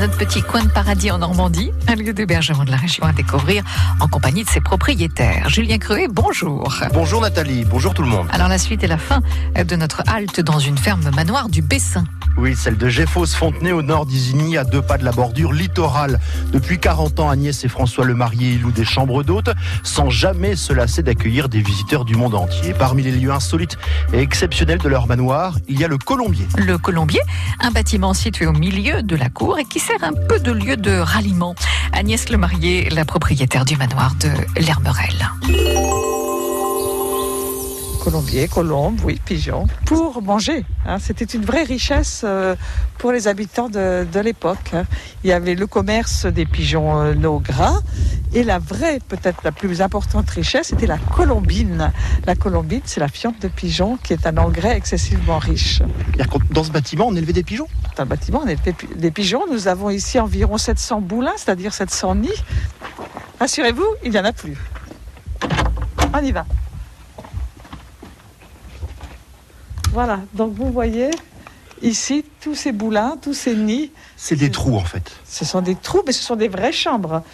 notre petit coin de paradis en Normandie, un lieu d'hébergement de la région à découvrir en compagnie de ses propriétaires. Julien Creuet, bonjour. Bonjour Nathalie, bonjour tout le monde. Alors la suite et la fin de notre halte dans une ferme manoir du Bessin. Oui, celle de Géfos-Fontenay au nord d'Isigny, à deux pas de la bordure littorale. Depuis 40 ans, Agnès et François Le Marié louent des chambres d'hôtes sans jamais se lasser d'accueillir des visiteurs du monde entier. Parmi les lieux insolites et exceptionnels de leur manoir, il y a le Colombier. Le Colombier, un bâtiment situé au milieu de la cour et qui un peu de lieu de ralliement. Agnès Le Marié, la propriétaire du manoir de l'Hermerelle. Colombier, colombe, oui, pigeon, pour manger. Hein. C'était une vraie richesse euh, pour les habitants de, l'époque. Hein. Il y avait le commerce des pigeons euh, gras et la vraie, peut-être la plus importante richesse, c'était la colombine. La colombine, c'est la fiente de pigeon qui est un engrais excessivement riche. Dans ce bâtiment, on élevait des pigeons? Dans le bâtiment, on élevait des pigeons. Nous avons ici environ 700 boulins, c'est-à-dire 700 nids. Rassurez-vous, il n'y en a plus. On y va. Voilà, donc vous voyez ici tous ces boulins, tous ces nids. C'est des trous en fait. Ce sont des trous, mais ce sont des vraies chambres.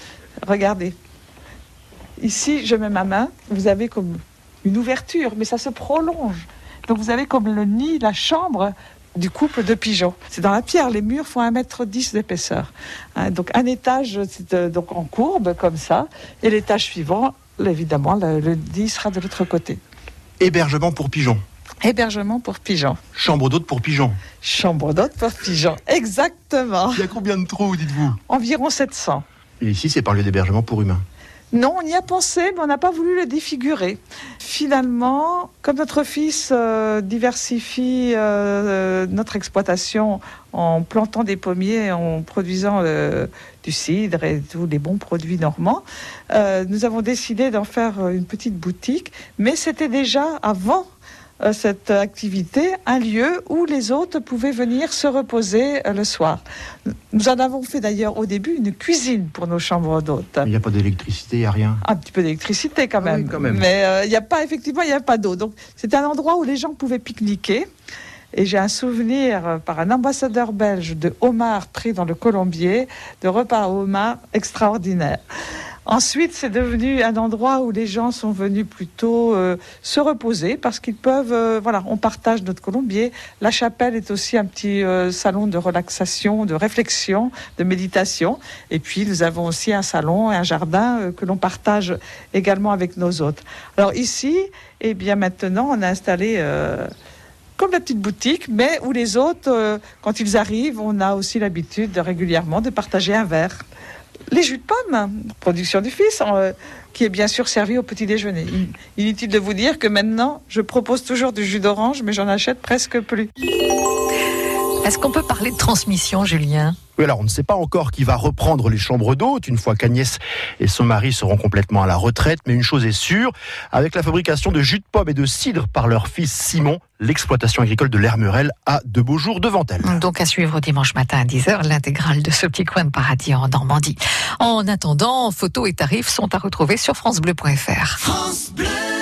Regardez. Ici, je mets ma main, vous avez comme une ouverture, mais ça se prolonge. Donc vous avez comme le nid, la chambre du couple de pigeons. C'est dans la pierre, les murs font 1m10 d'épaisseur. Hein, donc un étage euh, donc en courbe comme ça, et l'étage suivant, évidemment, le, le nid sera de l'autre côté. Hébergement pour pigeons. Hébergement pour pigeons. Chambre d'hôte pour pigeons. Chambre d'hôte pour pigeons, exactement. Il y a combien de trous, dites-vous? Environ 700. Ici, c'est par lieu d'hébergement pour humains. Non, on y a pensé, mais on n'a pas voulu le défigurer. Finalement, comme notre fils euh, diversifie euh, notre exploitation en plantant des pommiers, en produisant euh, du cidre et tous les bons produits normands, euh, nous avons décidé d'en faire une petite boutique. Mais c'était déjà avant euh, cette activité un lieu où les hôtes pouvaient venir se reposer euh, le soir. Nous en avons fait d'ailleurs au début une cuisine pour nos chambres d'hôtes. Il n'y a pas d'électricité, il n'y a rien. Un petit peu d'électricité quand, Ah oui, même. quand même. Mais euh, il n'y a pas, effectivement, il n'y a pas d'eau. Donc c'est un endroit où les gens pouvaient pique-niquer. Et j'ai un souvenir euh, par un ambassadeur belge de homards pris dans le colombier, de repas au homard extraordinaires. Ensuite, c'est devenu un endroit où les gens sont venus plutôt euh, se reposer parce qu'ils peuvent, euh, voilà, on partage notre colombier. La chapelle est aussi un petit euh, salon de relaxation, de réflexion, de méditation. Et puis, nous avons aussi un salon et un jardin que l'on partage également avec nos hôtes. Alors ici, eh bien maintenant, on a installé comme la petite boutique, mais où les hôtes, quand ils arrivent, on a aussi l'habitude de, régulièrement de partager un verre. Les jus de pomme, production du fils, euh, qui est bien sûr servi au petit déjeuner. In- Inutile de vous dire que maintenant, je propose toujours du jus d'orange, mais j'en achète presque plus. Est-ce qu'on peut parler de transmission, Julien? Oui, alors on ne sait pas encore qui va reprendre les chambres d'hôtes une fois qu'Agnès et son mari seront complètement à la retraite, mais une chose est sûre, avec la fabrication de jus de pomme et de cidre par leur fils Simon, l'exploitation agricole de l'Hermerelle a de beaux jours devant elle. Donc à suivre dimanche matin à 10h, l'intégrale de ce petit coin de paradis en Normandie. En attendant, photos et tarifs sont à retrouver sur francebleu.fr. France Bleu.